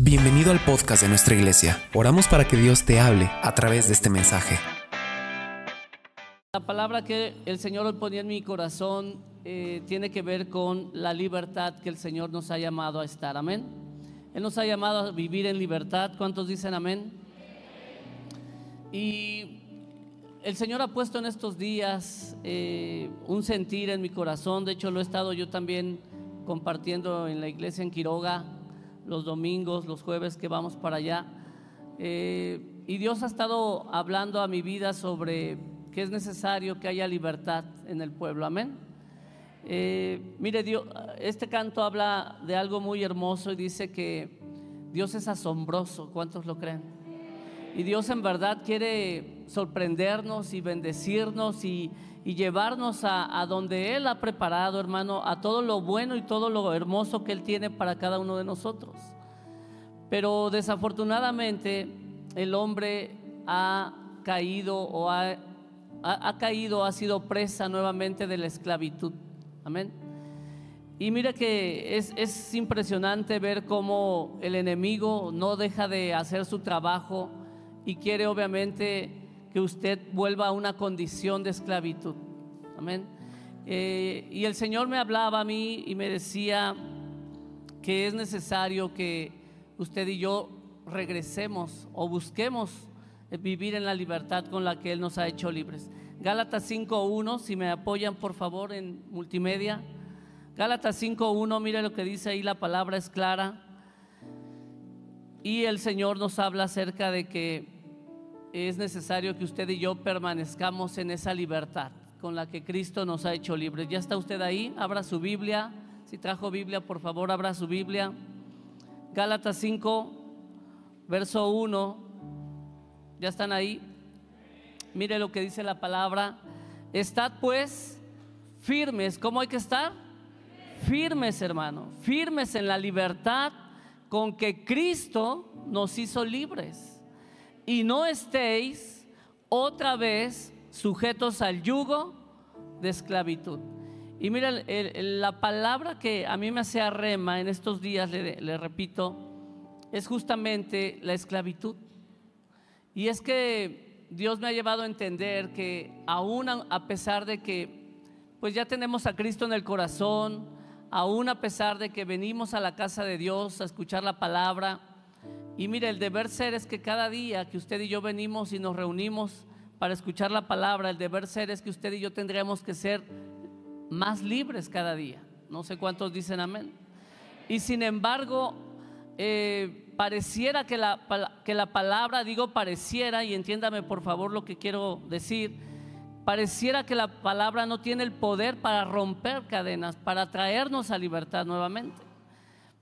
Bienvenido al podcast de nuestra iglesia. Oramos para que Dios te hable a través de este mensaje. La palabra que el Señor hoy ponía en mi corazón eh, tiene que ver con la libertad que el Señor nos ha llamado a estar. Amén. Él nos ha llamado a vivir en libertad. ¿Cuántos dicen amén? Y el Señor ha puesto en estos días eh, un sentir en mi corazón. De hecho, lo he estado yo también compartiendo en la iglesia en Quiroga los domingos, los jueves que vamos para allá. Eh, y Dios ha estado hablando a mi vida sobre que es necesario que haya libertad en el pueblo. Amén. Eh, mire, Dios, este canto habla de algo muy hermoso y dice que Dios es asombroso. ¿Cuántos lo creen? Y Dios en verdad quiere sorprendernos y bendecirnos y, y llevarnos a, a, donde Él ha preparado, hermano, a todo lo bueno y todo lo hermoso que Él tiene para cada uno de nosotros. Pero desafortunadamente el hombre ha caído o ha, ha, ha caído, ha sido presa nuevamente de la esclavitud. Amén. Y mira que es, es impresionante ver cómo el enemigo no deja de hacer su trabajo y quiere obviamente que usted vuelva a una condición de esclavitud. Amén. Eh, y el Señor me hablaba a mí y me decía que es necesario que usted y yo regresemos o busquemos vivir en la libertad con la que Él nos ha hecho libres. Gálatas 5.1, si me apoyan por favor en multimedia. Gálatas 5.1, mire lo que dice ahí, la palabra es clara. Y el Señor nos habla acerca de que es necesario que usted y yo permanezcamos en esa libertad con la que Cristo nos ha hecho libres. ¿Ya está usted ahí? Abra su Biblia. Si trajo Biblia, por favor, abra su Biblia. Gálatas 5, verso 1. ¿Ya están ahí? Mire lo que dice la palabra. Estad pues firmes. ¿Cómo hay que estar? Firmes, hermano. Firmes en la libertad con que Cristo nos hizo libres. Y no estéis otra vez sujetos al yugo de esclavitud. Y mira, la palabra que a mí me hace rema en estos días, le, le repito, es justamente la esclavitud. Y es que Dios me ha llevado a entender que aún a pesar de que pues ya tenemos a Cristo en el corazón, aún a pesar de que venimos a la casa de Dios a escuchar la palabra, y mire, el deber ser es que cada día que usted y yo venimos y nos reunimos para escuchar la palabra, el deber ser es que usted y yo tendríamos que ser más libres cada día. No sé cuántos dicen amén. Y sin embargo, eh, pareciera que la, que la palabra, digo pareciera, y entiéndame por favor lo que quiero decir, pareciera que la palabra no tiene el poder para romper cadenas, para traernos a libertad nuevamente.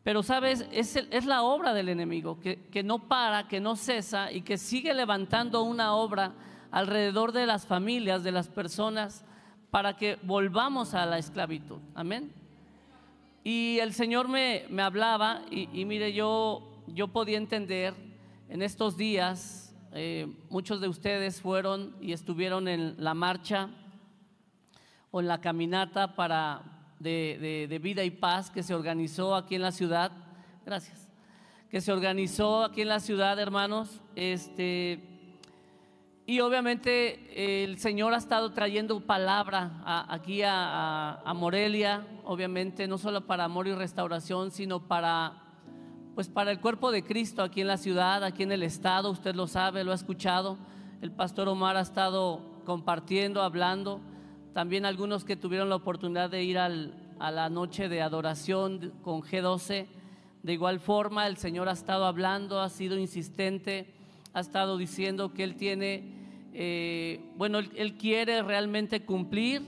Pero sabes, es, es la obra del enemigo, que, que no para, que no cesa y que sigue levantando una obra alrededor de las familias, de las personas, para que volvamos a la esclavitud. Amén. Y el Señor me, me hablaba y, y, mire, yo, yo podía entender en estos días, eh, muchos de ustedes fueron y estuvieron en la marcha o en la caminata para, de, de, vida y paz que se organizó aquí en la ciudad. Gracias. Que se organizó aquí en la ciudad, hermanos. Este y obviamente el Señor ha estado trayendo palabra a, aquí a, a, a, Morelia, obviamente no solo para amor y restauración, sino para, pues para el cuerpo de Cristo aquí en la ciudad, aquí en el estado, usted lo sabe, lo ha escuchado. El pastor Omar ha estado compartiendo, hablando. También algunos que tuvieron la oportunidad de ir al, a la noche de adoración con G12. De igual forma, el Señor ha estado hablando, ha sido insistente ha estado diciendo que Él tiene, eh, bueno, él, él, quiere realmente cumplir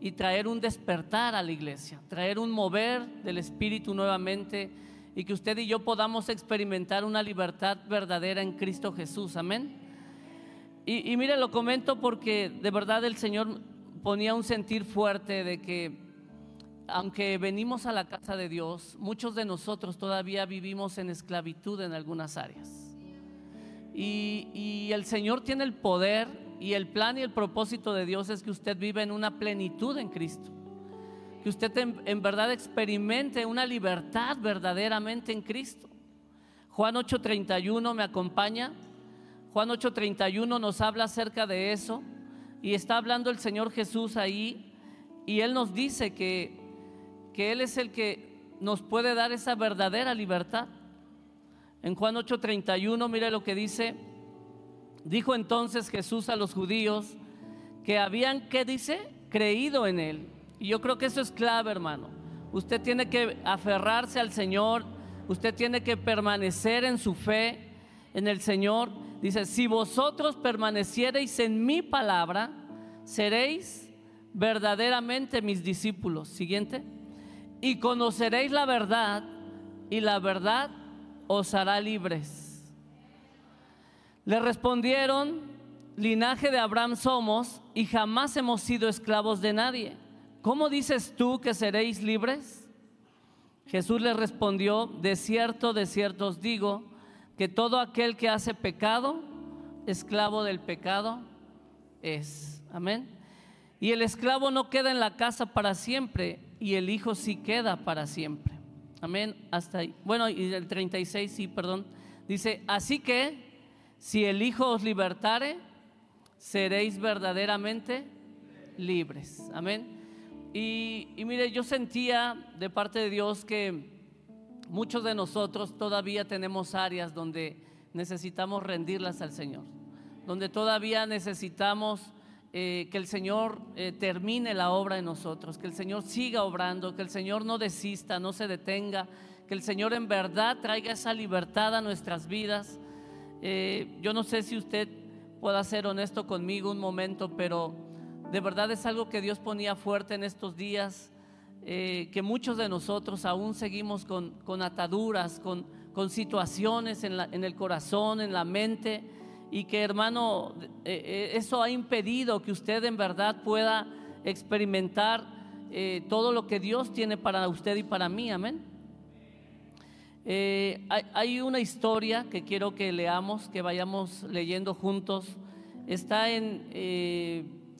y traer un despertar a la iglesia, traer un mover del Espíritu nuevamente y que usted y yo podamos experimentar una libertad verdadera en Cristo Jesús. Amén. Y, y mire, lo comento porque de verdad el Señor ponía un sentir fuerte de que aunque venimos a la casa de Dios, muchos de nosotros todavía vivimos en esclavitud en algunas áreas. Y, y, el Señor tiene el poder y el plan y el propósito de Dios es que usted vive en una plenitud en Cristo. Que usted en, en verdad experimente una libertad verdaderamente en Cristo. Juan 8:31 me acompaña. Juan 8:31 nos habla acerca de eso y está hablando el Señor Jesús ahí y Él nos dice que, que Él es el que nos puede dar esa verdadera libertad. En Juan 8:31, mire lo que dice. Dijo entonces Jesús a los judíos que habían, ¿qué dice? Creído en Él. Y yo creo que eso es clave, hermano. Usted tiene que aferrarse al Señor, usted tiene que permanecer en su fe en el Señor. Dice, si vosotros permaneciereis en mi palabra, seréis verdaderamente mis discípulos. Siguiente. Y conoceréis la verdad y la verdad os hará libres. Le respondieron, linaje de Abraham somos y jamás hemos sido esclavos de nadie. ¿Cómo dices tú que seréis libres? Jesús le respondió, de cierto, de cierto os digo, que todo aquel que hace pecado, esclavo del pecado es. Amén. Y el esclavo no queda en la casa para siempre y el hijo sí queda para siempre. Amén. Hasta ahí. Bueno, y el 36, sí, perdón. Dice, así que si el hijo os libertare, seréis verdaderamente libres. Amén. Y, y mire, yo sentía de parte de Dios que muchos de nosotros todavía tenemos áreas donde necesitamos rendirlas al Señor, donde todavía necesitamos eh, que el Señor eh, termine la obra en nosotros, que el Señor siga obrando, que el Señor no desista, no se detenga, que el Señor en verdad traiga esa libertad a nuestras vidas. Eh, yo no sé si usted pueda ser honesto conmigo un momento, pero de verdad es algo que Dios ponía fuerte en estos días eh, que muchos de nosotros aún seguimos con, con ataduras, con, con situaciones en, la, en, el corazón, en la mente, y que hermano, eh, eh, eso ha impedido que usted en verdad pueda experimentar todo lo que Dios tiene para usted y para mí, amén. Hay, hay, una historia que quiero que leamos, que vayamos leyendo juntos. Está en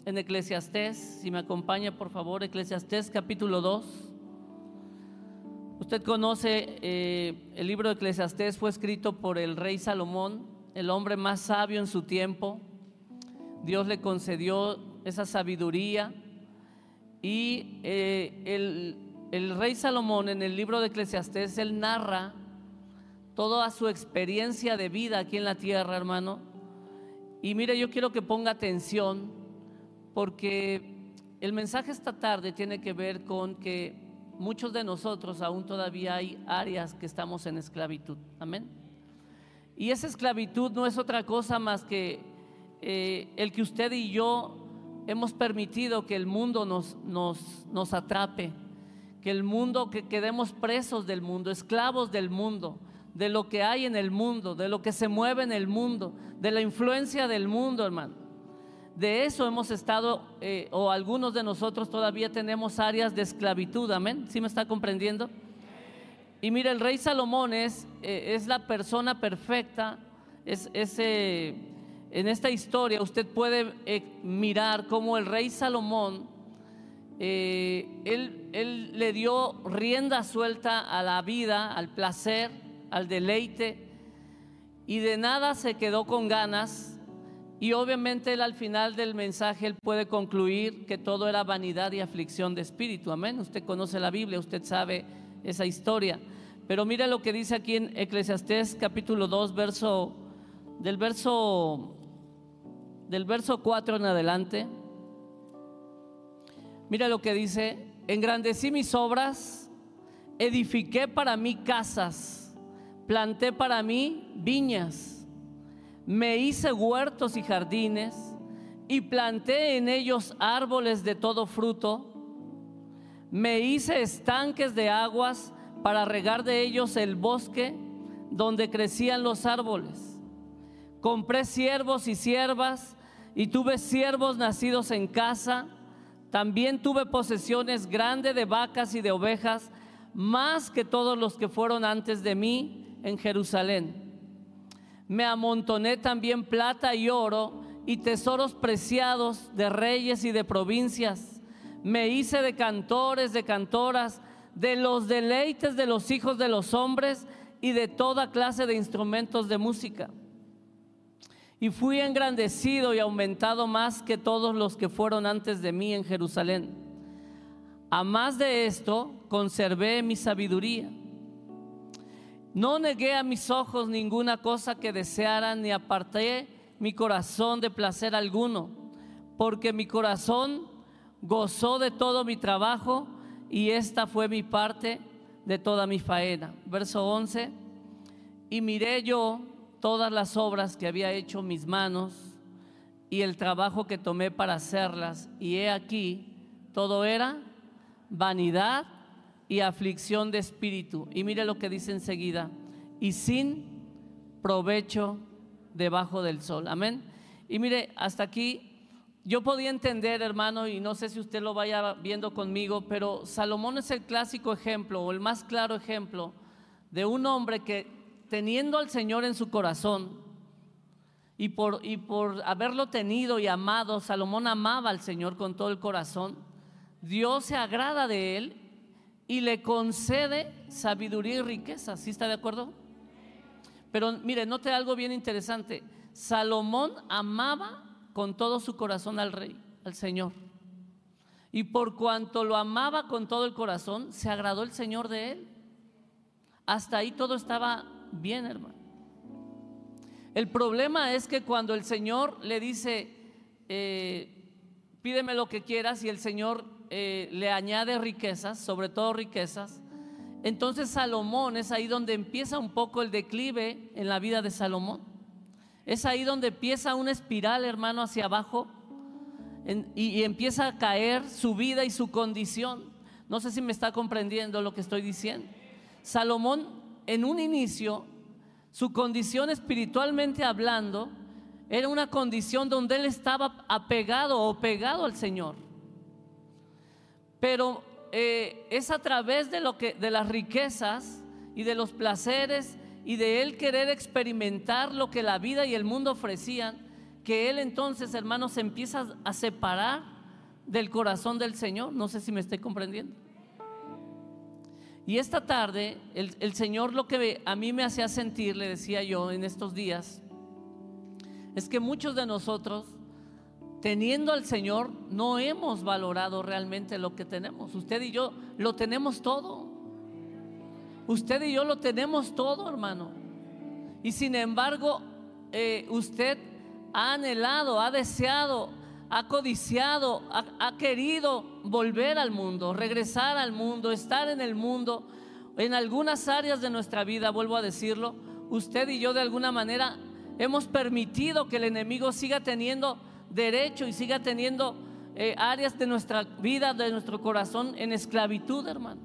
en Eclesiastés, si me acompaña por favor, Eclesiastés capítulo 2. Usted conoce eh, el libro de Eclesiastés, fue escrito por el rey Salomón, el hombre más sabio en su tiempo. Dios le concedió esa sabiduría y eh, el, rey Salomón en el libro de Eclesiastés, él narra toda su experiencia de vida aquí en la tierra, hermano. Y mire, yo quiero que ponga atención porque el mensaje esta tarde tiene que ver con que muchos de nosotros aún todavía hay áreas que estamos en esclavitud. Amén. Y esa esclavitud no es otra cosa más que eh, el que usted y yo hemos permitido que el mundo nos, nos, nos atrape, que el mundo, que quedemos presos del mundo, esclavos del mundo, de lo que hay en el mundo, de lo que se mueve en el mundo, de la influencia del mundo, hermano de eso hemos estado, eh, o algunos de nosotros todavía tenemos áreas de esclavitud, amén. ¿Sí me está comprendiendo? Y mire, el rey Salomón es, eh, es la persona perfecta, es, es eh, en esta historia usted puede eh, mirar cómo el rey Salomón, él, él le dio rienda suelta a la vida, al placer, al deleite, y de nada se quedó con ganas y obviamente él al final del mensaje él puede concluir que todo era vanidad y aflicción de espíritu. Amén. Usted conoce la Biblia, usted sabe esa historia. Pero mira lo que dice aquí en Eclesiastés capítulo 2, verso del verso del verso 4 en adelante. Mira lo que dice, engrandecí mis obras, edifiqué para mí casas, planté para mí viñas me hice huertos y jardines y planté en ellos árboles de todo fruto. Me hice estanques de aguas para regar de ellos el bosque donde crecían los árboles. Compré siervos y siervas y tuve siervos nacidos en casa. También tuve posesiones grandes de vacas y de ovejas, más que todos los que fueron antes de mí en Jerusalén me amontoné también plata y oro y tesoros preciados de reyes y de provincias. Me hice de cantores, de cantoras, de los deleites de los hijos de los hombres y de toda clase de instrumentos de música. Y fui engrandecido y aumentado más que todos los que fueron antes de mí en Jerusalén. A más de esto, conservé mi sabiduría. No negué a mis ojos ninguna cosa que desearan, ni aparté mi corazón de placer alguno, porque mi corazón gozó de todo mi trabajo y esta fue mi parte de toda mi faena. Verso 11, y miré yo todas las obras que había hecho mis manos y el trabajo que tomé para hacerlas, y he aquí, todo era vanidad y aflicción de espíritu. Y mire lo que dice enseguida, y sin provecho debajo del sol. Amén. Y mire, hasta aquí yo podía entender, hermano, y no sé si usted lo vaya viendo conmigo, pero Salomón es el clásico ejemplo o el más claro ejemplo de un hombre que teniendo al Señor en su corazón y por, y por haberlo tenido y amado, Salomón amaba al Señor con todo el corazón, Dios se agrada de él y le concede sabiduría y riqueza. ¿Sí está de acuerdo? Pero mire, note algo bien interesante. Salomón amaba con todo su corazón al rey, al Señor. Y por cuanto lo amaba con todo el corazón, se agradó el Señor de él. Hasta ahí todo estaba bien, hermano. El problema es que cuando el Señor le dice, eh, pídeme lo que quieras, y el Señor eh, le añade riquezas, sobre todo riquezas, entonces Salomón es ahí donde empieza un poco el declive en la vida de Salomón. Es ahí donde empieza una espiral, hermano, hacia abajo y, empieza a caer su vida y su condición. No sé si me está comprendiendo lo que estoy diciendo. Salomón, en un inicio, su condición espiritualmente hablando, era una condición donde él estaba apegado o pegado al Señor. Pero eh, es a través de, lo que, de las riquezas y de los placeres y de él querer experimentar lo que la vida y el mundo ofrecían, que él entonces, hermanos, empieza a separar del corazón del Señor. No sé si me estoy comprendiendo. Y esta tarde, el, el Señor lo que a mí me hacía sentir, le decía yo en estos días, es que muchos de nosotros, teniendo al Señor, no hemos valorado realmente lo que tenemos. Usted y yo lo tenemos todo. Usted y yo lo tenemos todo, hermano. Y sin embargo, eh, usted ha anhelado, ha deseado, ha codiciado, ha, ha querido volver al mundo, regresar al mundo, estar en el mundo. En algunas áreas de nuestra vida, vuelvo a decirlo, usted y yo de alguna manera hemos permitido que el enemigo siga teniendo derecho y siga teniendo eh, áreas de nuestra vida, de nuestro corazón en esclavitud, hermano.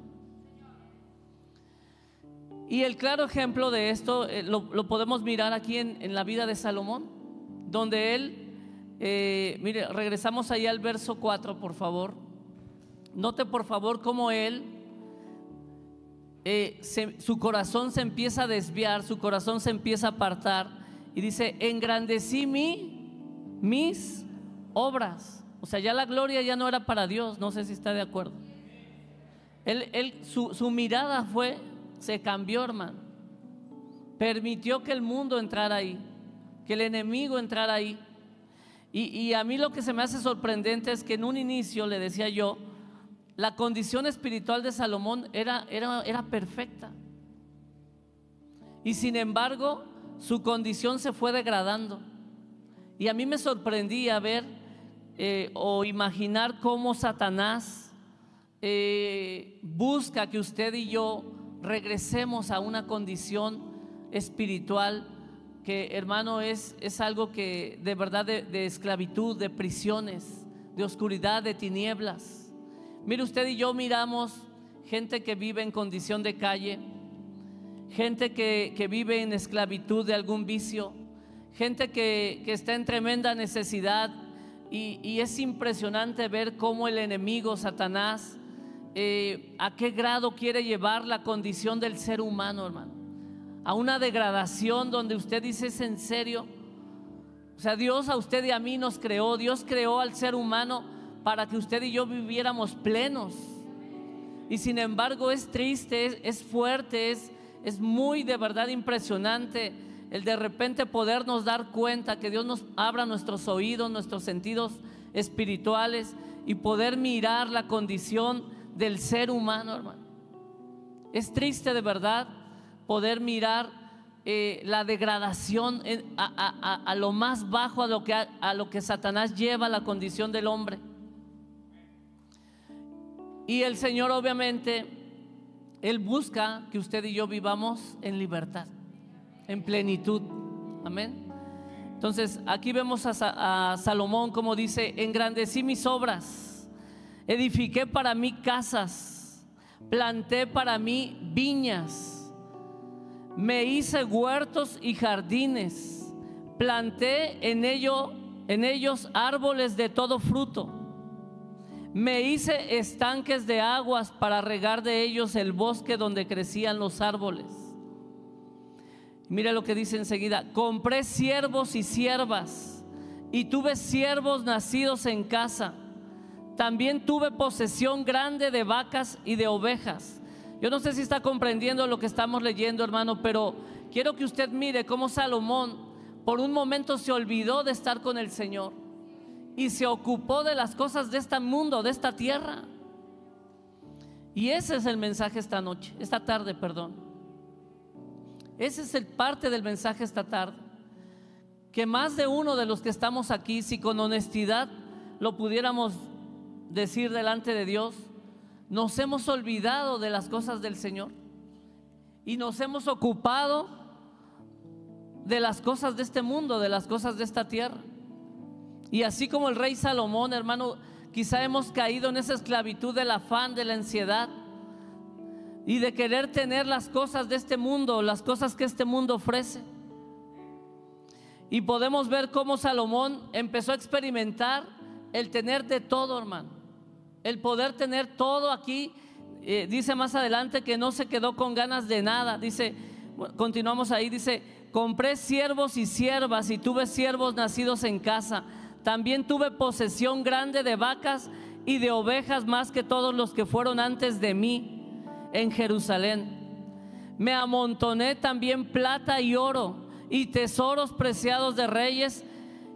Y el claro ejemplo de esto eh, lo, podemos mirar aquí en, la vida de Salomón, donde él, eh, mire, regresamos ahí al verso 4, por favor. Note por favor cómo él, su corazón se empieza a desviar, su corazón se empieza a apartar y dice, engrandecí mi, mis obras. O sea, ya la gloria ya no era para Dios, no sé si está de acuerdo. Él, él, su, su mirada fue se cambió, hermano. Permitió que el mundo entrara ahí, que el enemigo entrara ahí. Y, a mí lo que se me hace sorprendente es que en un inicio, le decía yo, la condición espiritual de Salomón era, era, era perfecta. Y sin embargo, su condición se fue degradando. Y a mí me sorprendía ver eh, o imaginar cómo Satanás eh, busca que usted y yo regresemos a una condición espiritual que, hermano, es, es algo que de verdad de, esclavitud, de prisiones, de oscuridad, de tinieblas. Mire, usted y yo miramos gente que vive en condición de calle, gente que, vive en esclavitud de algún vicio, gente que, está en tremenda necesidad y, y es impresionante ver cómo el enemigo, Satanás, eh, a qué grado quiere llevar la condición del ser humano, hermano. A una degradación donde usted dice es en serio. O sea, Dios a usted y a mí nos creó. Dios creó al ser humano para que usted y yo viviéramos plenos. Y sin embargo es triste, es, fuerte, es, es muy de verdad impresionante el de repente podernos dar cuenta que Dios nos abra nuestros oídos, nuestros sentidos espirituales y poder mirar la condición del ser humano, hermano. Es triste de verdad poder mirar eh, la degradación a, lo más bajo a lo, que, a lo que Satanás lleva la condición del hombre. Y el Señor obviamente, Él busca que usted y yo vivamos en libertad, en plenitud. Amén. Entonces, aquí vemos a, Salomón como dice, engrandecí mis obras, edifiqué para mí casas, planté para mí viñas, me hice huertos y jardines, planté en, en ellos árboles de todo fruto me hice estanques de aguas para regar de ellos el bosque donde crecían los árboles. Mira lo que dice enseguida, compré siervos y siervas y tuve siervos nacidos en casa. También tuve posesión grande de vacas y de ovejas. Yo no sé si está comprendiendo lo que estamos leyendo, hermano, pero quiero que usted mire cómo Salomón por un momento se olvidó de estar con el Señor y se ocupó de las cosas de este mundo, de esta tierra. Y ese es el mensaje esta noche, esta tarde, perdón. Ese es el parte del mensaje esta tarde. Que más de uno de los que estamos aquí, si con honestidad lo pudiéramos decir delante de Dios, nos hemos olvidado de las cosas del Señor y nos hemos ocupado de las cosas de este mundo, de las cosas de esta tierra. Y así como el rey Salomón, hermano, quizá hemos caído en esa esclavitud del afán, de la ansiedad y de querer tener las cosas de este mundo, las cosas que este mundo ofrece. Y podemos ver cómo Salomón empezó a experimentar el tener de todo, hermano. El poder tener todo aquí. Eh, dice más adelante que no se quedó con ganas de nada. Dice, continuamos ahí, dice, compré siervos y siervas y tuve siervos nacidos en casa también tuve posesión grande de vacas y de ovejas más que todos los que fueron antes de mí en Jerusalén. Me amontoné también plata y oro y tesoros preciados de reyes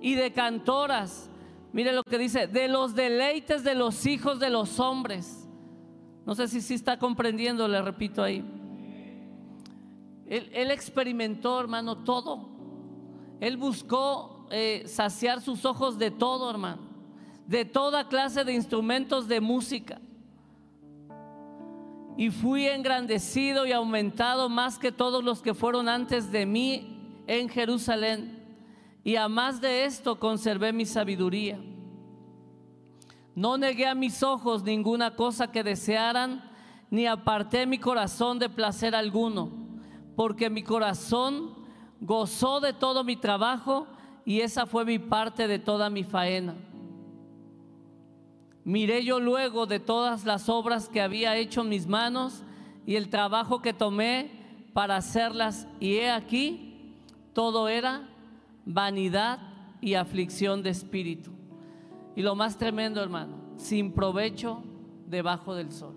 y de cantoras. Mire lo que dice, de los deleites de los hijos de los hombres. No sé si sí está comprendiendo, le repito ahí. Él, experimentó, hermano, todo. Él buscó eh, saciar sus ojos de todo, hermano, de toda clase de instrumentos de música. Y fui engrandecido y aumentado más que todos los que fueron antes de mí en Jerusalén. Y a más de esto conservé mi sabiduría. No negué a mis ojos ninguna cosa que desearan, ni aparté mi corazón de placer alguno, porque mi corazón gozó de todo mi trabajo y esa fue mi parte de toda mi faena. Miré yo luego de todas las obras que había hecho mis manos y el trabajo que tomé para hacerlas y he aquí, todo era vanidad y aflicción de espíritu. Y lo más tremendo, hermano, sin provecho debajo del sol.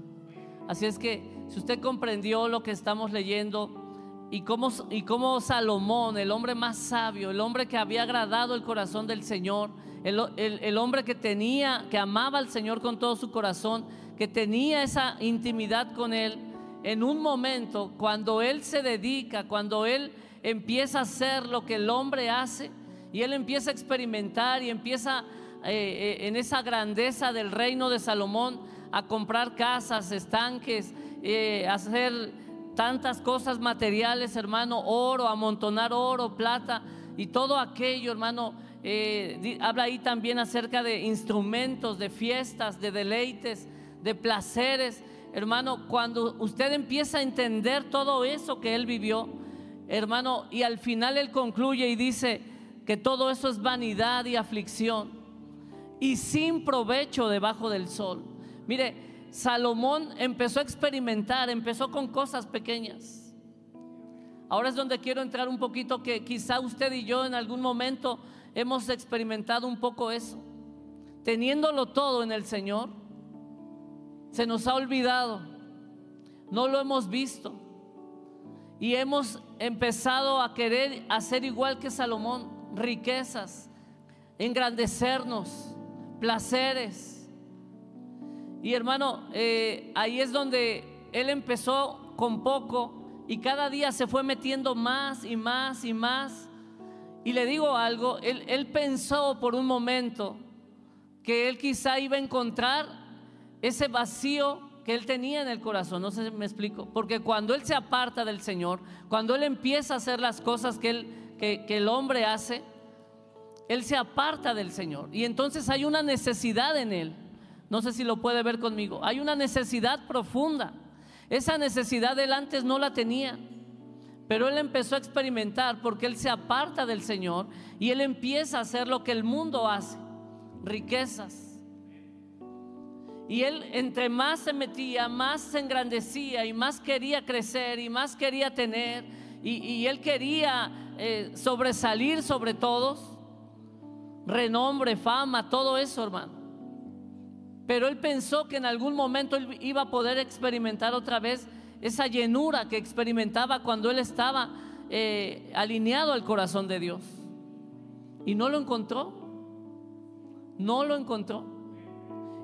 Así es que si usted comprendió lo que estamos leyendo, y cómo, y Salomón, el hombre más sabio, el hombre que había agradado el corazón del Señor, el, el, hombre que tenía, que amaba al Señor con todo su corazón, que tenía esa intimidad con Él, en un momento, cuando Él se dedica, cuando Él empieza a hacer lo que el hombre hace, y Él empieza a experimentar y empieza eh, eh, en esa grandeza del reino de Salomón a comprar casas, estanques, eh, hacer tantas cosas materiales, hermano, oro, amontonar oro, plata y todo aquello, hermano. Eh, habla ahí también acerca de instrumentos, de fiestas, de deleites, de placeres. Hermano, cuando usted empieza a entender todo eso que él vivió, hermano, y al final él concluye y dice que todo eso es vanidad y aflicción y sin provecho debajo del sol. Mire, Salomón empezó a experimentar, empezó con cosas pequeñas. Ahora es donde quiero entrar un poquito que quizá usted y yo en algún momento hemos experimentado un poco eso. Teniéndolo todo en el Señor, se nos ha olvidado, no lo hemos visto. y hemos empezado a querer hacer igual que Salomón, riquezas, engrandecernos, placeres. Y hermano, eh, ahí es donde él empezó con poco y cada día se fue metiendo más y más y más. Y le digo algo, él, pensó por un momento que él quizá iba a encontrar ese vacío que él tenía en el corazón. No sé si me explico. Porque cuando él se aparta del Señor, cuando él empieza a hacer las cosas que, que el hombre hace, él se aparta del Señor. Y entonces hay una necesidad en él. No sé si lo puede ver conmigo. Hay una necesidad profunda. Esa necesidad él antes no la tenía. Pero él empezó a experimentar porque él se aparta del Señor y él empieza a hacer lo que el mundo hace. Riquezas, y él entre más se metía, más se engrandecía y más quería crecer y más quería tener. Y, él quería eh, sobresalir sobre todos. Renombre, fama, todo eso, hermano. Pero él pensó que en algún momento él iba a poder experimentar otra vez esa llenura que experimentaba cuando él estaba eh, alineado al corazón de Dios. Y no lo encontró. No lo encontró.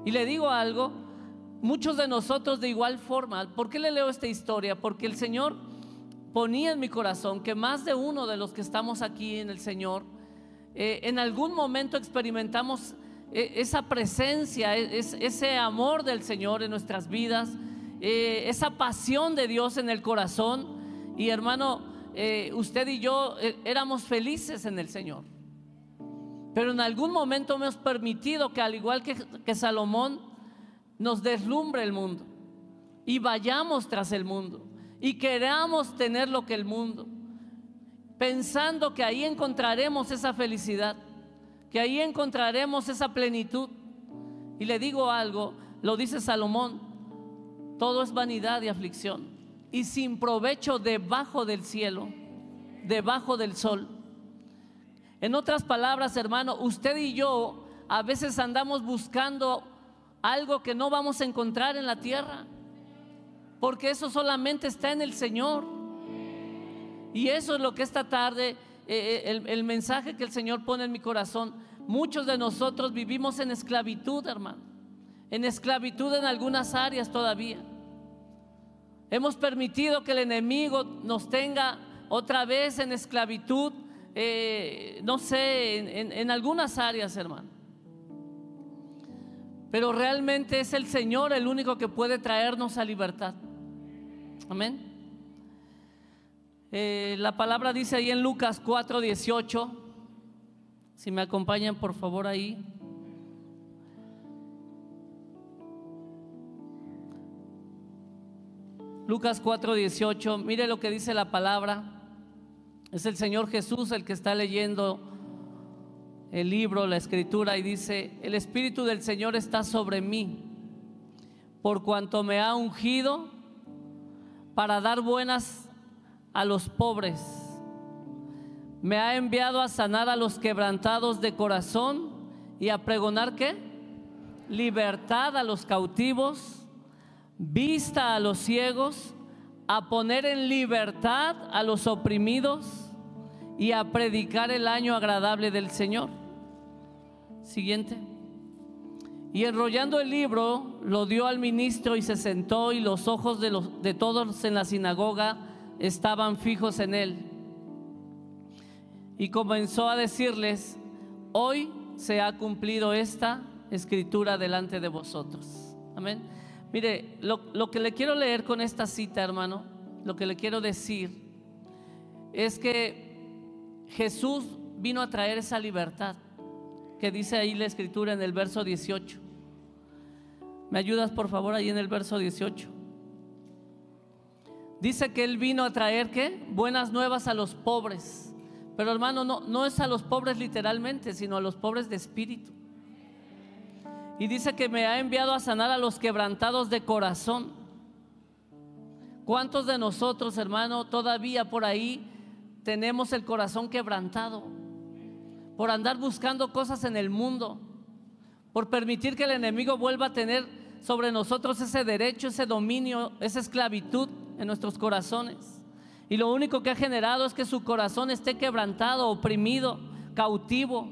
Y le digo algo, muchos de nosotros de igual forma, ¿por qué le leo esta historia? Porque el Señor ponía en mi corazón que más de uno de los que estamos aquí en el Señor, eh, en algún momento experimentamos eh, esa presencia, ese amor del Señor en nuestras vidas, eh, esa pasión de Dios en el corazón. Y hermano, usted y yo éramos felices en el Señor. Pero en algún momento hemos permitido que al igual que, Salomón, nos deslumbre el mundo y vayamos tras el mundo y queramos tener lo que el mundo, pensando que ahí encontraremos esa felicidad, que ahí encontraremos esa plenitud. Y le digo algo, lo dice Salomón, todo es vanidad y aflicción y sin provecho debajo del cielo, debajo del sol. En otras palabras, hermano, usted y yo a veces andamos buscando algo que no vamos a encontrar en la tierra, porque eso solamente está en el Señor. Y eso es lo que esta tarde, eh, eh, el, el mensaje que el Señor pone en mi corazón, muchos de nosotros vivimos en esclavitud, hermano, en esclavitud en algunas áreas todavía. Hemos permitido que el enemigo nos tenga otra vez en esclavitud eh, no sé, en, algunas áreas, hermano. Pero realmente es el Señor el único que puede traernos a libertad. Amén. Eh, la palabra dice ahí en Lucas 4:18. Si me acompañan, por favor, ahí. Lucas 4:18. Mire lo que dice la palabra. Es el Señor Jesús el que está leyendo el libro, la escritura, y dice, el Espíritu del Señor está sobre mí, por cuanto me ha ungido para dar buenas a los pobres. Me ha enviado a sanar a los quebrantados de corazón y a pregonar qué? Libertad a los cautivos, vista a los ciegos, a poner en libertad a los oprimidos y a predicar el año agradable del Señor. Siguiente. Y enrollando el libro, lo dio al ministro y se sentó y los ojos de, los, de todos en la sinagoga estaban fijos en él. Y comenzó a decirles, hoy se ha cumplido esta escritura delante de vosotros. Amén. Mire, lo, lo que le quiero leer con esta cita, hermano, lo que le quiero decir es que Jesús vino a traer esa libertad que dice ahí la escritura en el verso 18. ¿Me ayudas por favor ahí en el verso 18? Dice que Él vino a traer qué? Buenas nuevas a los pobres. Pero hermano, no, no es a los pobres literalmente, sino a los pobres de espíritu. Y dice que me ha enviado a sanar a los quebrantados de corazón. ¿Cuántos de nosotros, hermano, todavía por ahí tenemos el corazón quebrantado por andar buscando cosas en el mundo, por permitir que el enemigo vuelva a tener sobre nosotros ese derecho, ese dominio, esa esclavitud en nuestros corazones. Y lo único que ha generado es que su corazón esté quebrantado, oprimido, cautivo.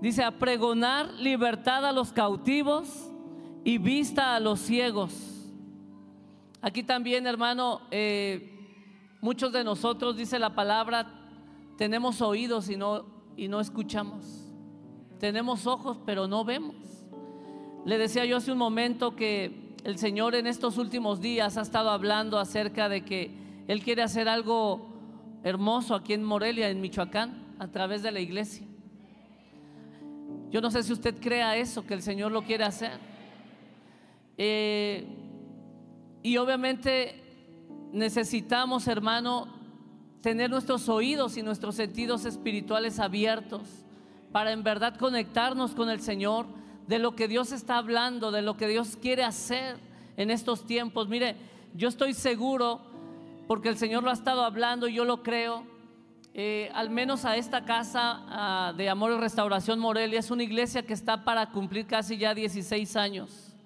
Dice, a pregonar libertad a los cautivos y vista a los ciegos. Aquí también, hermano, eh, muchos de nosotros, dice la palabra, tenemos oídos y no, y no escuchamos. Tenemos ojos, pero no vemos. Le decía yo hace un momento que el Señor en estos últimos días ha estado hablando acerca de que Él quiere hacer algo hermoso aquí en Morelia, en Michoacán, a través de la iglesia. Yo no sé si usted crea eso, que el Señor lo quiere hacer. Eh, y obviamente necesitamos, hermano, tener nuestros oídos y nuestros sentidos espirituales abiertos para en verdad conectarnos con el Señor, de lo que Dios está hablando, de lo que Dios quiere hacer en estos tiempos. Mire, yo estoy seguro, porque el Señor lo ha estado hablando y yo lo creo, eh, al menos a esta casa de Amor y Restauración Morelia, es una iglesia que está para cumplir casi ya 16 años.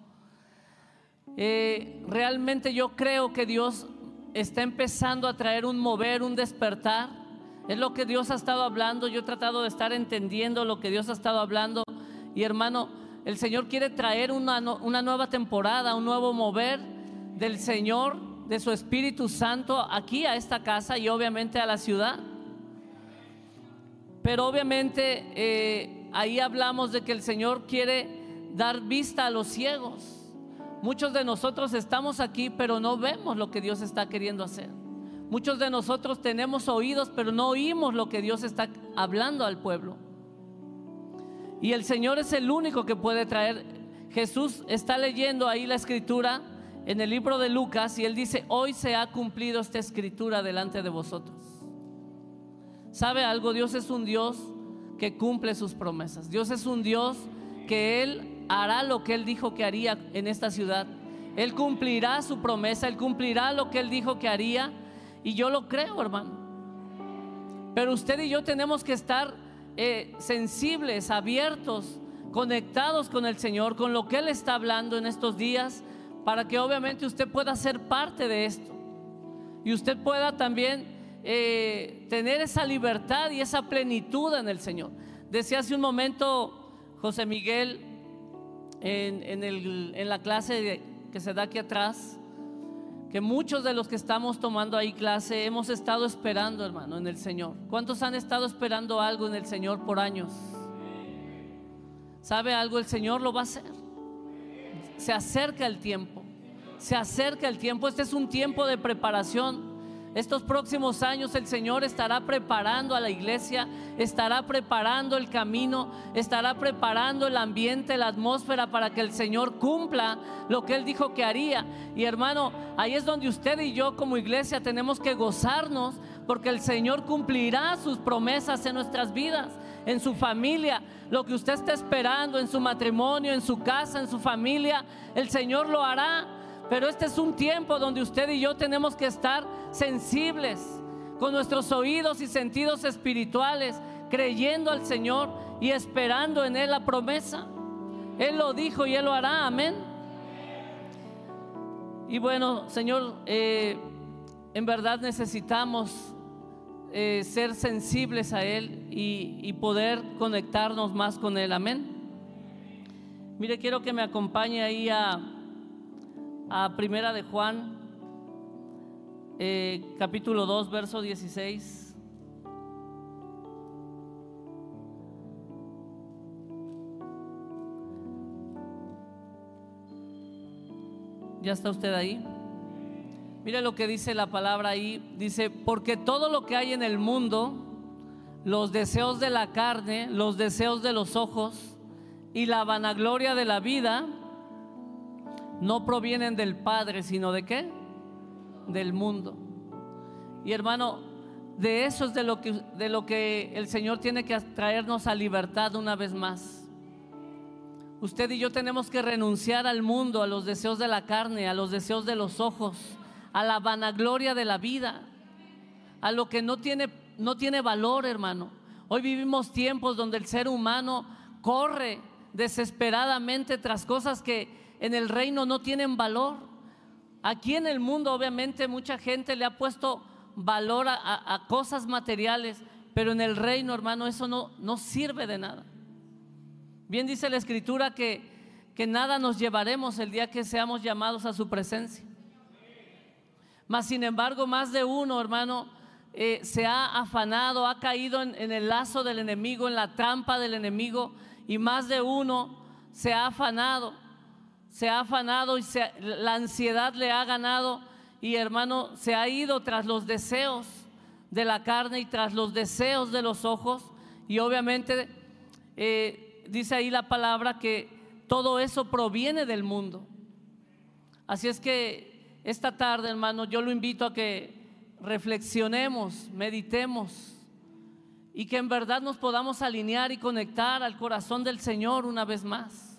Eh, realmente yo creo que Dios está empezando a traer un mover, un despertar. Es lo que Dios ha estado hablando. Yo he tratado de estar entendiendo lo que Dios ha estado hablando. Y hermano, el Señor quiere traer una, una nueva temporada, un nuevo mover del Señor, de su Espíritu Santo aquí a esta casa y obviamente a la ciudad. Pero obviamente eh, ahí hablamos de que el Señor quiere dar vista a los ciegos. Muchos de nosotros estamos aquí, pero no vemos lo que Dios está queriendo hacer. Muchos de nosotros tenemos oídos, pero no oímos lo que Dios está hablando al pueblo. Y el Señor es el único que puede traer. Jesús está leyendo ahí la escritura en el libro de Lucas y él dice, hoy se ha cumplido esta escritura delante de vosotros. ¿Sabe algo? Dios es un Dios que cumple sus promesas. Dios es un Dios que Él hará lo que Él dijo que haría en esta ciudad. Él cumplirá su promesa, Él cumplirá lo que Él dijo que haría. Y yo lo creo, hermano. Pero usted y yo tenemos que estar eh, sensibles, abiertos, conectados con el Señor, con lo que Él está hablando en estos días, para que obviamente usted pueda ser parte de esto. Y usted pueda también eh, tener esa libertad y esa plenitud en el Señor. Decía hace un momento José Miguel en, la clase que se da aquí atrás, que muchos de los que estamos tomando ahí clase hemos estado esperando, hermano, en el Señor. ¿Cuántos han estado esperando algo en el Señor por años? ¿Sabe algo? El Señor lo va a hacer. Se acerca el tiempo. Se acerca el tiempo. Este es un tiempo de preparación. Estos próximos años el Señor estará preparando a la iglesia, estará preparando el camino, estará preparando el ambiente, la atmósfera para que el Señor cumpla lo que Él dijo que haría. Y hermano, ahí es donde usted y yo como iglesia tenemos que gozarnos porque el Señor cumplirá sus promesas en nuestras vidas, en su familia. Lo que usted está esperando en su matrimonio, en su casa, en su familia, el Señor lo hará. Pero este es un tiempo donde usted y yo tenemos que estar sensibles con nuestros oídos y sentidos espirituales, creyendo al Señor y esperando en Él la promesa. Él lo dijo y Él lo hará, amén. Y bueno, Señor, eh, en verdad necesitamos eh, ser sensibles a Él y, y poder conectarnos más con Él, amén. Mire, quiero que me acompañe ahí a a Primera de Juan, eh, capítulo 2, verso 16. ¿Ya está usted ahí? Mire lo que dice la palabra ahí. Dice, porque todo lo que hay en el mundo, los deseos de la carne, los deseos de los ojos y la vanagloria de la vida, no provienen del Padre, sino de qué? Del mundo. Y hermano, de eso es de lo que, de lo que el Señor tiene que traernos a libertad una vez más. Usted y yo tenemos que renunciar al mundo, a los deseos de la carne, a los deseos de los ojos, a la vanagloria de la vida, a lo que no tiene, no tiene valor, hermano. Hoy vivimos tiempos donde el ser humano corre desesperadamente tras cosas que en el reino no tienen valor. Aquí en el mundo obviamente mucha gente le ha puesto valor a, cosas materiales, pero en el reino, hermano, eso no, no sirve de nada. Bien dice la escritura que, que nada nos llevaremos el día que seamos llamados a su presencia. Mas, sin embargo, más de uno, hermano, eh, se ha afanado, ha caído en, en el lazo del enemigo, en la trampa del enemigo, y más de uno se ha afanado, se ha afanado y la ansiedad le ha ganado y hermano se ha ido tras los deseos de la carne y tras los deseos de los ojos y obviamente eh, dice ahí la palabra que todo eso proviene del mundo. Así es que esta tarde, hermano, yo lo invito a que reflexionemos, meditemos y que en verdad nos podamos alinear y conectar al corazón del Señor una vez más.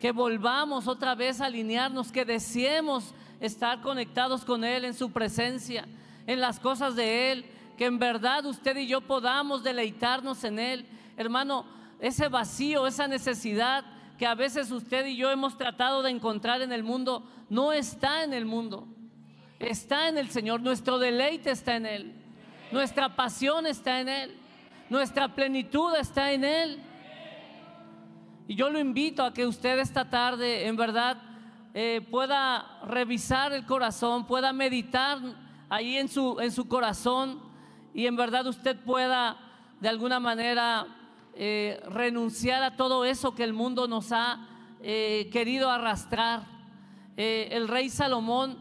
Que volvamos otra vez a alinearnos, que deseemos estar conectados con Él en su presencia, en las cosas de Él, que en verdad usted y yo podamos deleitarnos en Él. Hermano, ese vacío, esa necesidad que a veces usted y yo hemos tratado de encontrar en el mundo, no está en el mundo, está en el Señor, nuestro deleite está en Él. Nuestra pasión está en Él. Nuestra plenitud está en Él. Y yo lo invito a que usted esta tarde en verdad eh, pueda revisar el corazón, pueda meditar ahí en su, en su corazón y en verdad usted pueda de alguna manera eh, renunciar a todo eso que el mundo nos ha eh, querido arrastrar. el rey Salomón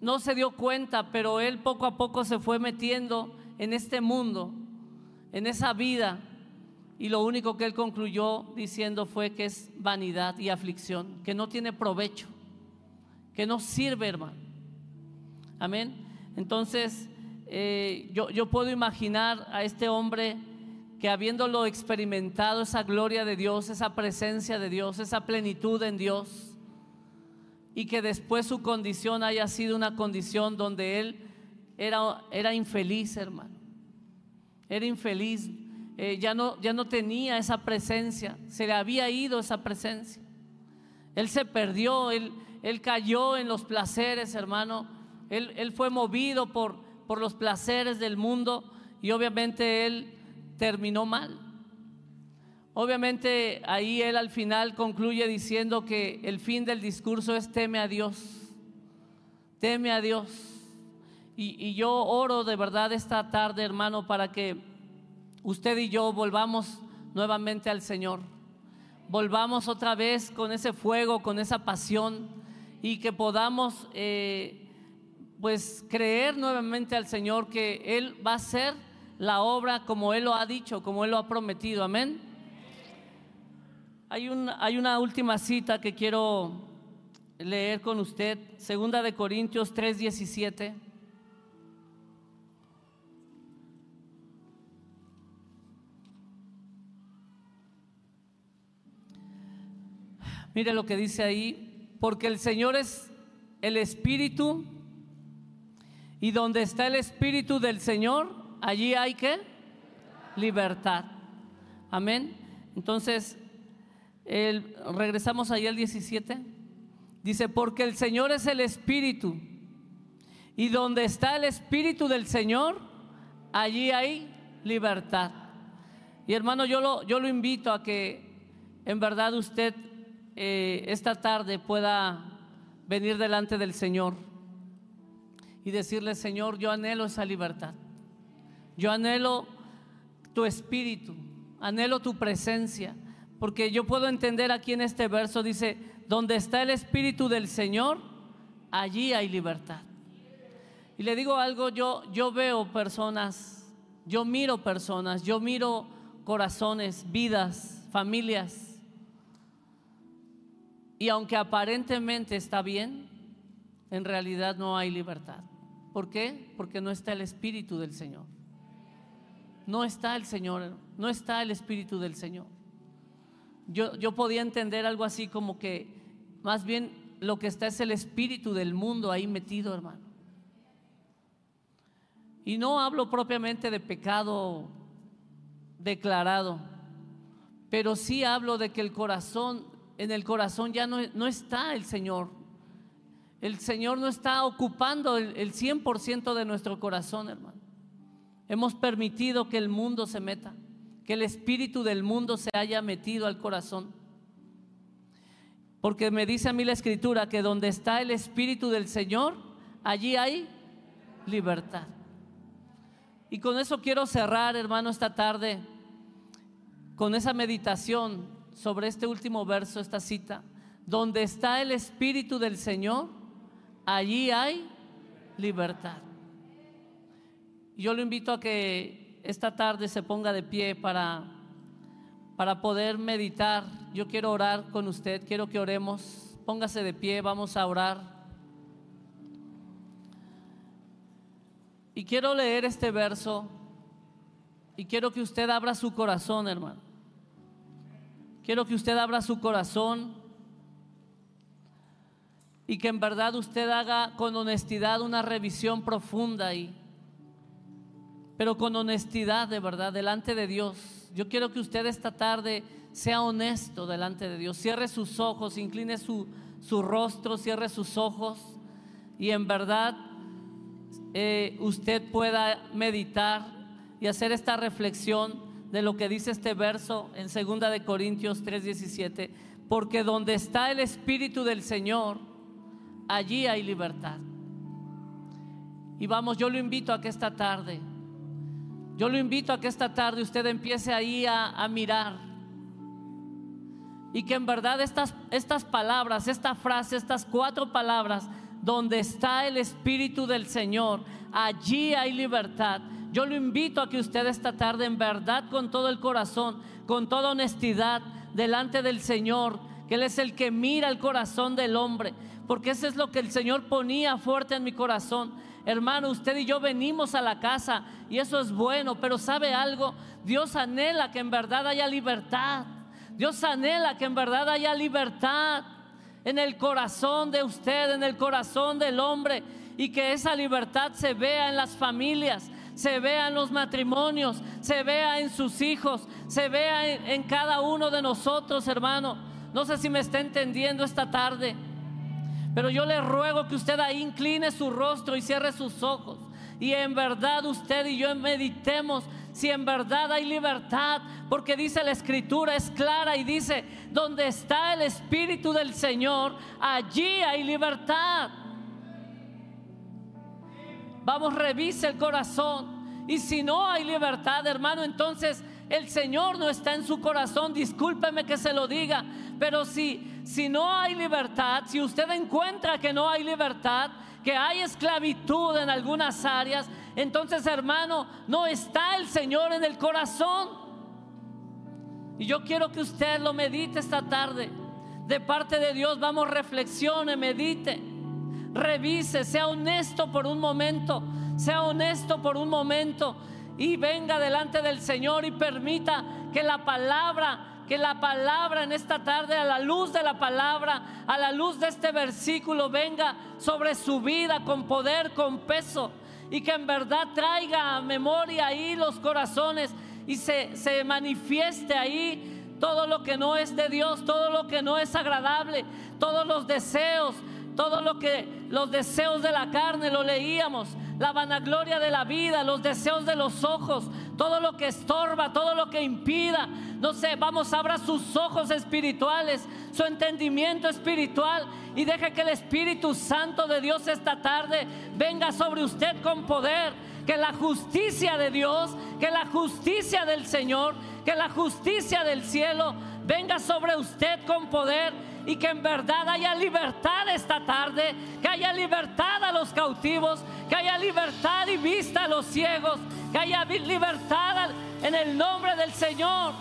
no se dio cuenta, pero él poco a poco se fue metiendo en este mundo, en esa vida. Y lo único que él concluyó diciendo fue que es vanidad y aflicción, que no tiene provecho, que no sirve, hermano. Amén. Entonces, eh, yo, yo puedo imaginar a este hombre que habiéndolo experimentado esa gloria de Dios, esa presencia de Dios, esa plenitud en Dios, y que después su condición haya sido una condición donde él era, era infeliz, hermano. Era infeliz. Eh, ya, no, ya no tenía esa presencia. Se le había ido esa presencia. Él se perdió, él, él cayó en los placeres, hermano. Él, él fue movido por, por los placeres del mundo y obviamente él terminó mal. Obviamente ahí él al final concluye diciendo que el fin del discurso es teme a Dios, teme a Dios. Y, yo oro de verdad esta tarde, hermano, para que usted y yo volvamos nuevamente al Señor. Volvamos otra vez con ese fuego, con esa pasión y que podamos eh, pues creer nuevamente al Señor que Él va a hacer la obra como Él lo ha dicho, como Él lo ha prometido. Amén. Hay, hay una última cita que quiero leer con usted, segunda de Corintios 3:17. Mire lo que dice ahí, porque el Señor es el Espíritu y donde está el Espíritu del Señor, allí hay que libertad. Amén. Entonces, regresamos ahí al 17. Dice, porque el Señor es el Espíritu. Y donde está el Espíritu del Señor, allí hay libertad. Y hermano, yo lo, yo lo invito a que en verdad usted eh, esta tarde pueda venir delante del Señor y decirle, Señor, yo anhelo esa libertad. Yo anhelo tu espíritu, anhelo tu presencia. Porque yo puedo entender aquí en este verso, dice, donde está el Espíritu del Señor, allí hay libertad. Y le digo algo, yo, yo veo personas, yo miro personas, yo miro corazones, vidas, familias. Y aunque aparentemente está bien, en realidad no hay libertad. ¿Por qué? Porque no está el Espíritu del Señor. No está el Señor, no está el Espíritu del Señor. Yo, podía entender algo así como que más bien lo que está es el espíritu del mundo ahí metido, hermano. Y no hablo propiamente de pecado declarado, pero sí hablo de que el corazón, en el corazón ya no, no está el Señor. el Señor no está ocupando el, el 100% de nuestro corazón, hermano. Hemos permitido que el mundo se meta, que el espíritu del mundo se haya metido al corazón. Porque me dice a mí la escritura que donde está el espíritu del Señor, allí hay libertad. Y con eso quiero cerrar, hermano, esta tarde, con esa meditación sobre este último verso, esta cita. Donde está el espíritu del Señor, allí hay libertad. Yo lo invito a que esta tarde se ponga de pie para, para poder meditar. Yo quiero orar con usted, quiero que oremos. Póngase de pie, vamos a orar. Y quiero leer este verso y quiero que usted abra su corazón, hermano. Quiero que usted abra su corazón y que en verdad usted haga con honestidad una revisión profunda y pero con honestidad de verdad delante de Dios. Yo quiero que usted esta tarde sea honesto delante de Dios. Cierre sus ojos, incline su, su rostro, cierre sus ojos y en verdad eh, usted pueda meditar y hacer esta reflexión de lo que dice este verso en 2 de Corintios 3:17, porque donde está el espíritu del Señor, allí hay libertad. Y vamos, yo lo invito a que esta tarde yo lo invito a que esta tarde usted empiece ahí a, mirar y que en verdad estas, estas palabras, esta frase, estas cuatro palabras, donde está el Espíritu del Señor, allí hay libertad. Yo lo invito a que usted esta tarde en verdad con todo el corazón, con toda honestidad, delante del Señor, que Él es el que mira el corazón del hombre, porque eso es lo que el Señor ponía fuerte en mi corazón Hermano, usted y yo venimos a la casa y eso es bueno, pero ¿sabe algo? Dios anhela que en verdad haya libertad. Dios anhela que en verdad haya libertad en el corazón de usted, en el corazón del hombre y que esa libertad se vea en las familias, se vea en los matrimonios, se vea en sus hijos, se vea en, cada uno de nosotros, hermano. No sé si me está entendiendo esta tarde. Pero yo le ruego que usted ahí incline su rostro y cierre sus ojos. Y en verdad usted y yo meditemos si en verdad hay libertad. Porque dice la escritura, es clara y dice, donde está el Espíritu del Señor, allí hay libertad. Vamos, revise el corazón. Y si no hay libertad, hermano, entonces el Señor no está en su corazón. Discúlpeme que se lo diga. Pero si si no hay libertad, si usted encuentra que no hay libertad, que hay esclavitud en algunas áreas, entonces hermano, no está el Señor en el corazón. Y yo quiero que usted lo medite esta tarde. De parte de Dios, vamos, reflexione, medite, revise, sea honesto por un momento, sea honesto por un momento y venga delante del Señor y permita que la palabra que la palabra en esta tarde, a la luz de la palabra, a la luz de este versículo, venga sobre su vida con poder, con peso, y que en verdad traiga a memoria ahí los corazones y se, se manifieste ahí todo lo que no es de Dios, todo lo que no es agradable, todos los deseos, todo lo que los deseos de la carne lo leíamos, la vanagloria de la vida, los deseos de los ojos, todo lo que estorba, todo lo que impida. No sé, vamos, abra sus ojos espirituales, su entendimiento espiritual y deje que el Espíritu Santo de Dios esta tarde venga sobre usted con poder. Que la justicia de Dios, que la justicia del Señor, que la justicia del cielo venga sobre usted con poder y que en verdad haya libertad esta tarde, que haya libertad a los cautivos, que haya libertad y vista a los ciegos, que haya libertad en el nombre del Señor.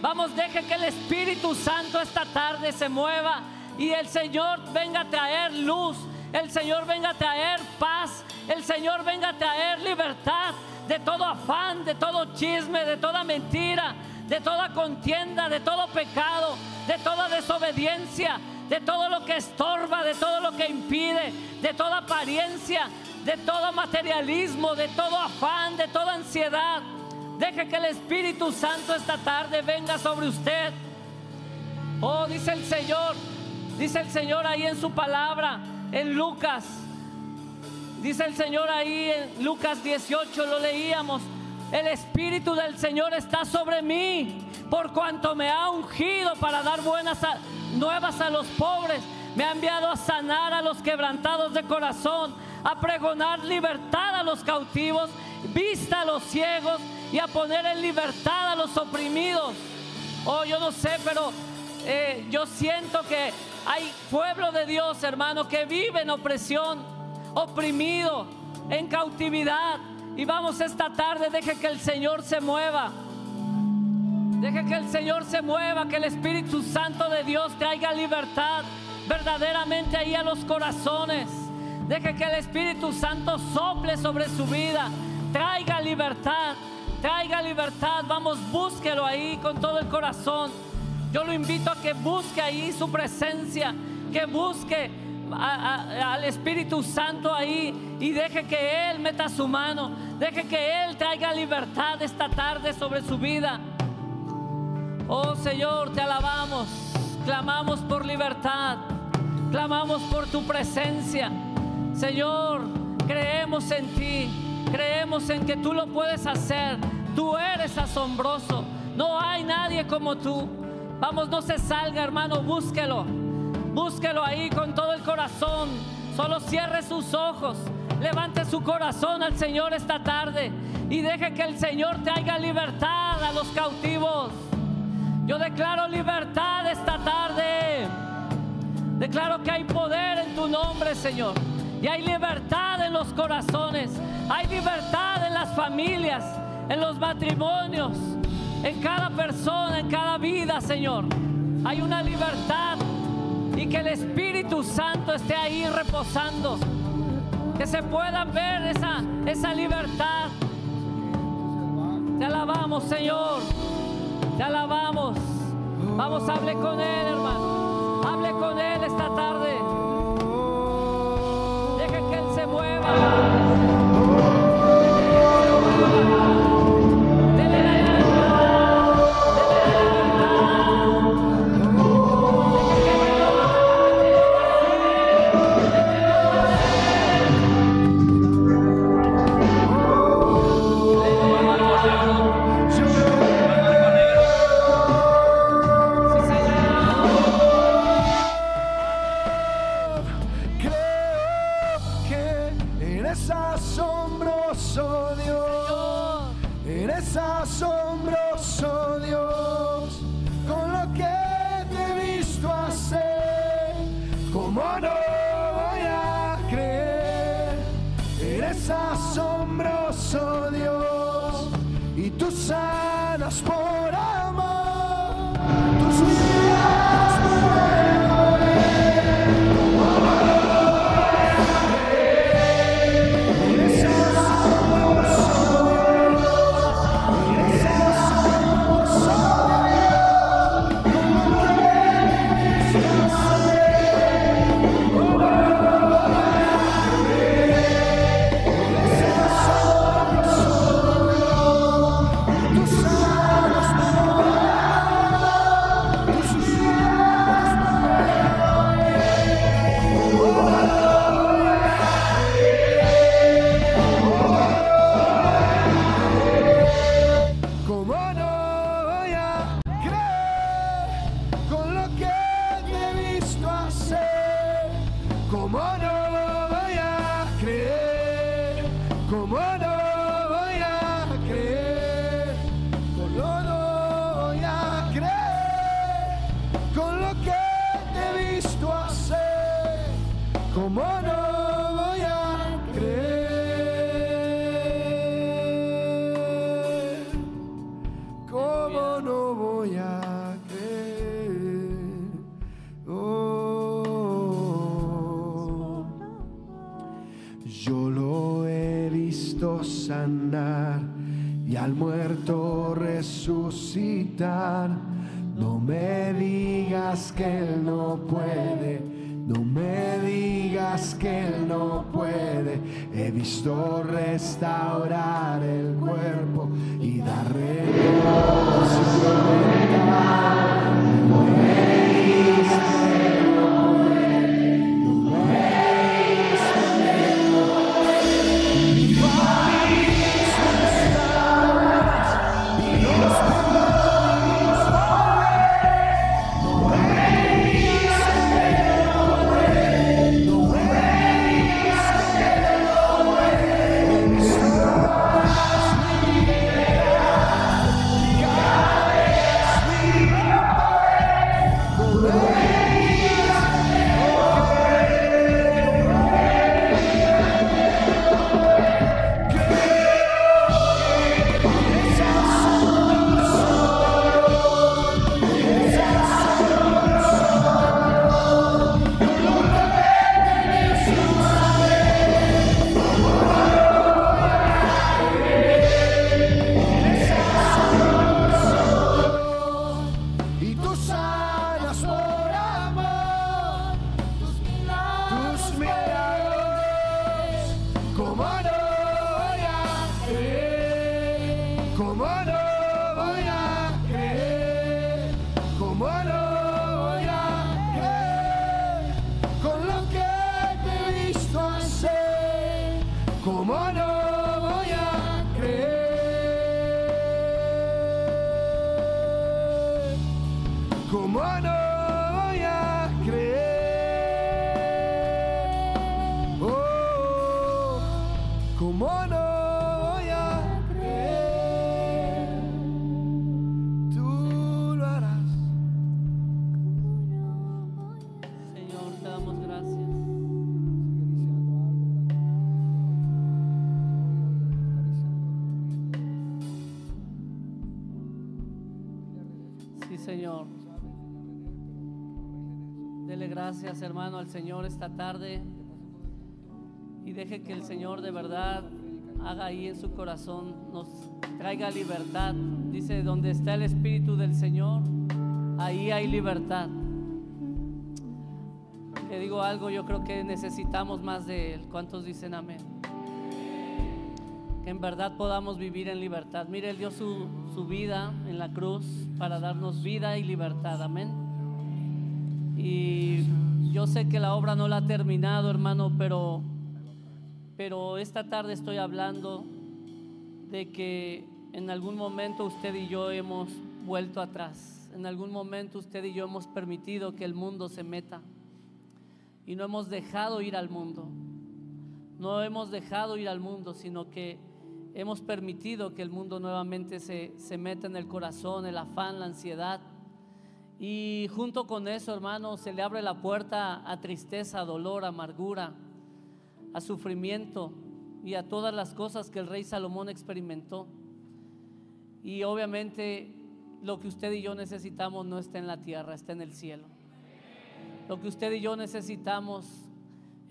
Vamos, deje que el Espíritu Santo esta tarde se mueva y el Señor venga a traer luz, el Señor venga a traer paz, el Señor venga a traer libertad de todo afán, de todo chisme, de toda mentira, de toda contienda, de todo pecado, de toda desobediencia, de todo lo que estorba, de todo lo que impide, de toda apariencia, de todo materialismo, de todo afán, de toda ansiedad. Deje que el Espíritu Santo esta tarde venga sobre usted. Oh, dice el Señor, dice el Señor ahí en su palabra, en Lucas. Dice el Señor ahí en Lucas 18, lo leíamos. El Espíritu del Señor está sobre mí, por cuanto me ha ungido para dar buenas nuevas a los pobres. Me ha enviado a sanar a los quebrantados de corazón, a pregonar libertad a los cautivos, vista a los ciegos y a poner en libertad a los oprimidos. Oh, yo no sé, pero eh, yo siento que hay pueblo de Dios, hermano, que vive en opresión, oprimido, en cautividad. Y vamos esta tarde, deje que el Señor se mueva. Deje que el Señor se mueva, que el Espíritu Santo de Dios traiga libertad verdaderamente ahí a los corazones. Deje que el Espíritu Santo sople sobre su vida, traiga libertad, traiga libertad. Vamos, búsquelo ahí con todo el corazón. Yo lo invito a que busque ahí su presencia, que busque al Espíritu Santo ahí y deje que Él meta su mano, deje que Él traiga libertad esta tarde sobre su vida. Oh Señor, te alabamos, clamamos por libertad, clamamos por tu presencia. Señor, creemos en ti, creemos en que tú lo puedes hacer, tú eres asombroso, no hay nadie como tú. Vamos, no se salga, hermano, búsquelo. Búsquelo ahí con todo el corazón. Solo cierre sus ojos. Levante su corazón al Señor esta tarde y deje que el Señor te haga libertad a los cautivos. Yo declaro libertad esta tarde. Declaro que hay poder en tu nombre, Señor. Y hay libertad en los corazones. Hay libertad en las familias, en los matrimonios en cada persona, en cada vida, Señor. Hay una libertad y que el Espíritu Santo esté ahí reposando. Que se pueda ver esa, esa libertad. Te alabamos, Señor. Te alabamos. Vamos, hable con Él, hermano. Hable con Él esta tarde. Deje que Él se mueva. asombroso Dios y tú sanas por No me digas que Él no puede, no me digas que Él no puede. He visto restaurar el cuerpo y dar reposo. ¿Cómo no voy a creer? ¿Cómo no hermano, al Señor esta tarde. Y deje que el Señor de verdad haga ahí en su corazón, nos traiga libertad. Dice, donde está el Espíritu del Señor, ahí hay libertad. Le digo algo, yo creo que necesitamos más de Él. ¿Cuántos dicen amén? Que en verdad podamos vivir en libertad. Mire, Él su, su vida en la cruz para darnos vida y libertad. Amén. Y yo sé que la obra no la ha terminado, hermano, pero, pero esta tarde estoy hablando de que en algún momento usted y yo hemos vuelto atrás. En algún momento usted y yo hemos permitido que el mundo se meta y no hemos dejado ir al mundo. No hemos dejado ir al mundo, sino que hemos permitido que el mundo nuevamente se, se meta en el corazón, el afán, la ansiedad. Y junto con eso, hermano, se le abre la puerta a tristeza, dolor, amargura, a sufrimiento y a todas las cosas que el rey Salomón experimentó. Y obviamente lo que usted y yo necesitamos no está en la tierra, está en el cielo. Lo que usted y yo necesitamos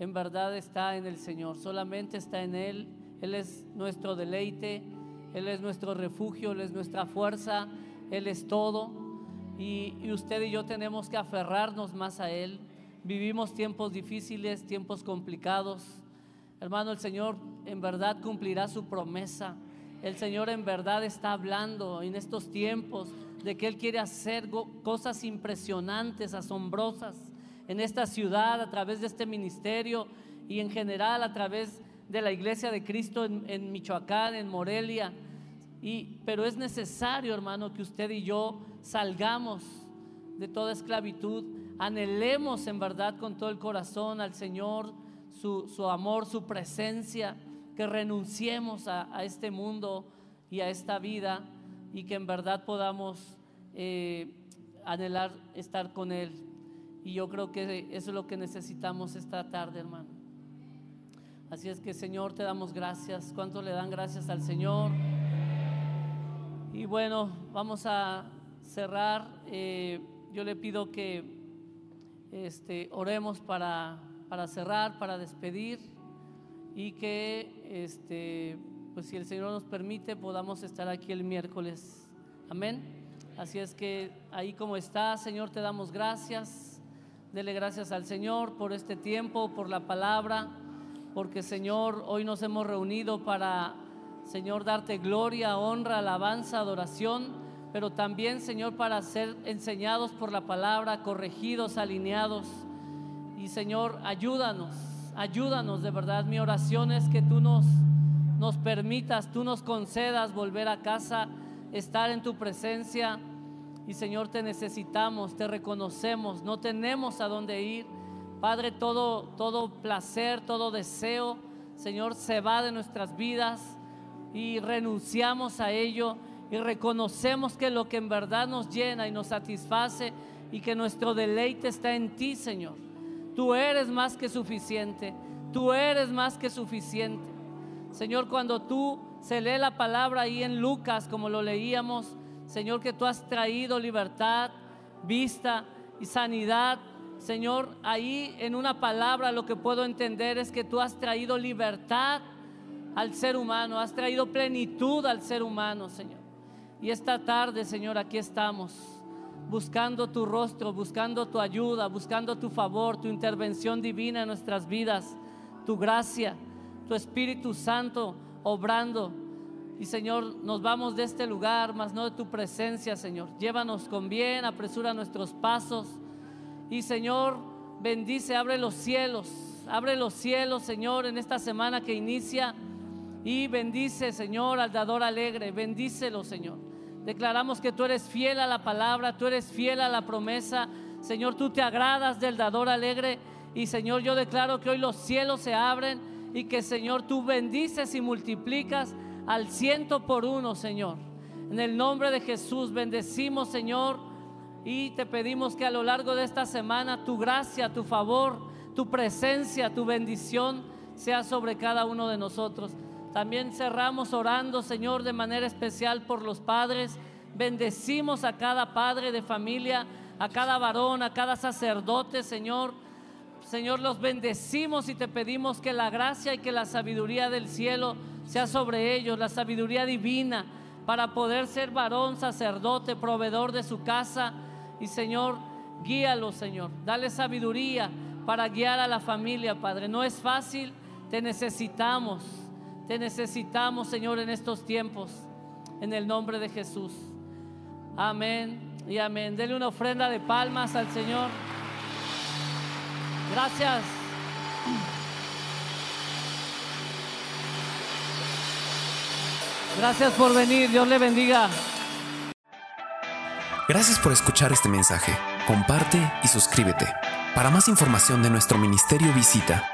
en verdad está en el Señor, solamente está en Él. Él es nuestro deleite, Él es nuestro refugio, Él es nuestra fuerza, Él es todo. Y, usted y yo tenemos que aferrarnos más a Él. Vivimos tiempos difíciles, tiempos complicados. Hermano, el Señor en verdad cumplirá su promesa. El Señor en verdad está hablando en estos tiempos de que Él quiere hacer cosas impresionantes, asombrosas en esta ciudad a través de este ministerio y en general a través de la iglesia de Cristo en, en Michoacán, en Morelia. Y, pero es necesario, hermano, que usted y yo salgamos de toda esclavitud, anhelemos en verdad con todo el corazón al Señor, su, su amor, su presencia, que renunciemos a, a este mundo y a esta vida y que en verdad podamos eh, anhelar estar con Él. Y yo creo que eso es lo que necesitamos esta tarde, hermano. Así es que Señor, te damos gracias. ¿Cuánto le dan gracias al Señor? Y bueno, vamos a cerrar. Eh, yo le pido que este, oremos para, para cerrar, para despedir y que, este, pues si el Señor nos permite, podamos estar aquí el miércoles. Amén. Así es que ahí como está, Señor, te damos gracias. Dele gracias al Señor por este tiempo, por la palabra, porque Señor, hoy nos hemos reunido para, Señor, darte gloria, honra, alabanza, adoración, pero también, Señor, para ser enseñados por la palabra, corregidos, alineados. Y Señor, ayúdanos, ayúdanos de verdad. Mi oración es que tú nos, nos permitas, tú nos concedas volver a casa, estar en tu presencia. Y Señor, te necesitamos, te reconocemos, no tenemos a dónde ir. Padre, todo, todo placer, todo deseo, Señor, se va de nuestras vidas y renunciamos a ello y reconocemos que lo que en verdad nos llena y nos satisface y que nuestro deleite está en ti, Señor. Tú eres más que suficiente, tú eres más que suficiente. Señor, cuando tú se lee la palabra ahí en Lucas, como lo leíamos, Señor, que tú has traído libertad, vista y sanidad. Señor, ahí en una palabra lo que puedo entender es que tú has traído libertad al ser humano, has traído plenitud al ser humano, Señor. Y esta tarde, Señor, aquí estamos, buscando tu rostro, buscando tu ayuda, buscando tu favor, tu intervención divina en nuestras vidas, tu gracia, tu Espíritu Santo obrando. Y Señor, nos vamos de este lugar, mas no de tu presencia, Señor. Llévanos con bien, apresura nuestros pasos. Y Señor, bendice, abre los cielos, abre los cielos, Señor, en esta semana que inicia. Y bendice, Señor, al dador alegre, bendícelo, Señor. Declaramos que tú eres fiel a la palabra, tú eres fiel a la promesa. Señor, tú te agradas del dador alegre. Y Señor, yo declaro que hoy los cielos se abren y que Señor, tú bendices y multiplicas al ciento por uno, Señor. En el nombre de Jesús bendecimos, Señor, y te pedimos que a lo largo de esta semana tu gracia, tu favor, tu presencia, tu bendición sea sobre cada uno de nosotros. También cerramos orando, Señor, de manera especial por los padres. Bendecimos a cada padre de familia, a cada varón, a cada sacerdote, Señor. Señor, los bendecimos y te pedimos que la gracia y que la sabiduría del cielo sea sobre ellos, la sabiduría divina para poder ser varón, sacerdote, proveedor de su casa. Y Señor, guíalo, Señor. Dale sabiduría para guiar a la familia, Padre. No es fácil, te necesitamos. Te necesitamos, Señor, en estos tiempos. En el nombre de Jesús. Amén y amén. Dele una ofrenda de palmas al Señor. Gracias. Gracias por venir. Dios le bendiga. Gracias por escuchar este mensaje. Comparte y suscríbete. Para más información de nuestro ministerio visita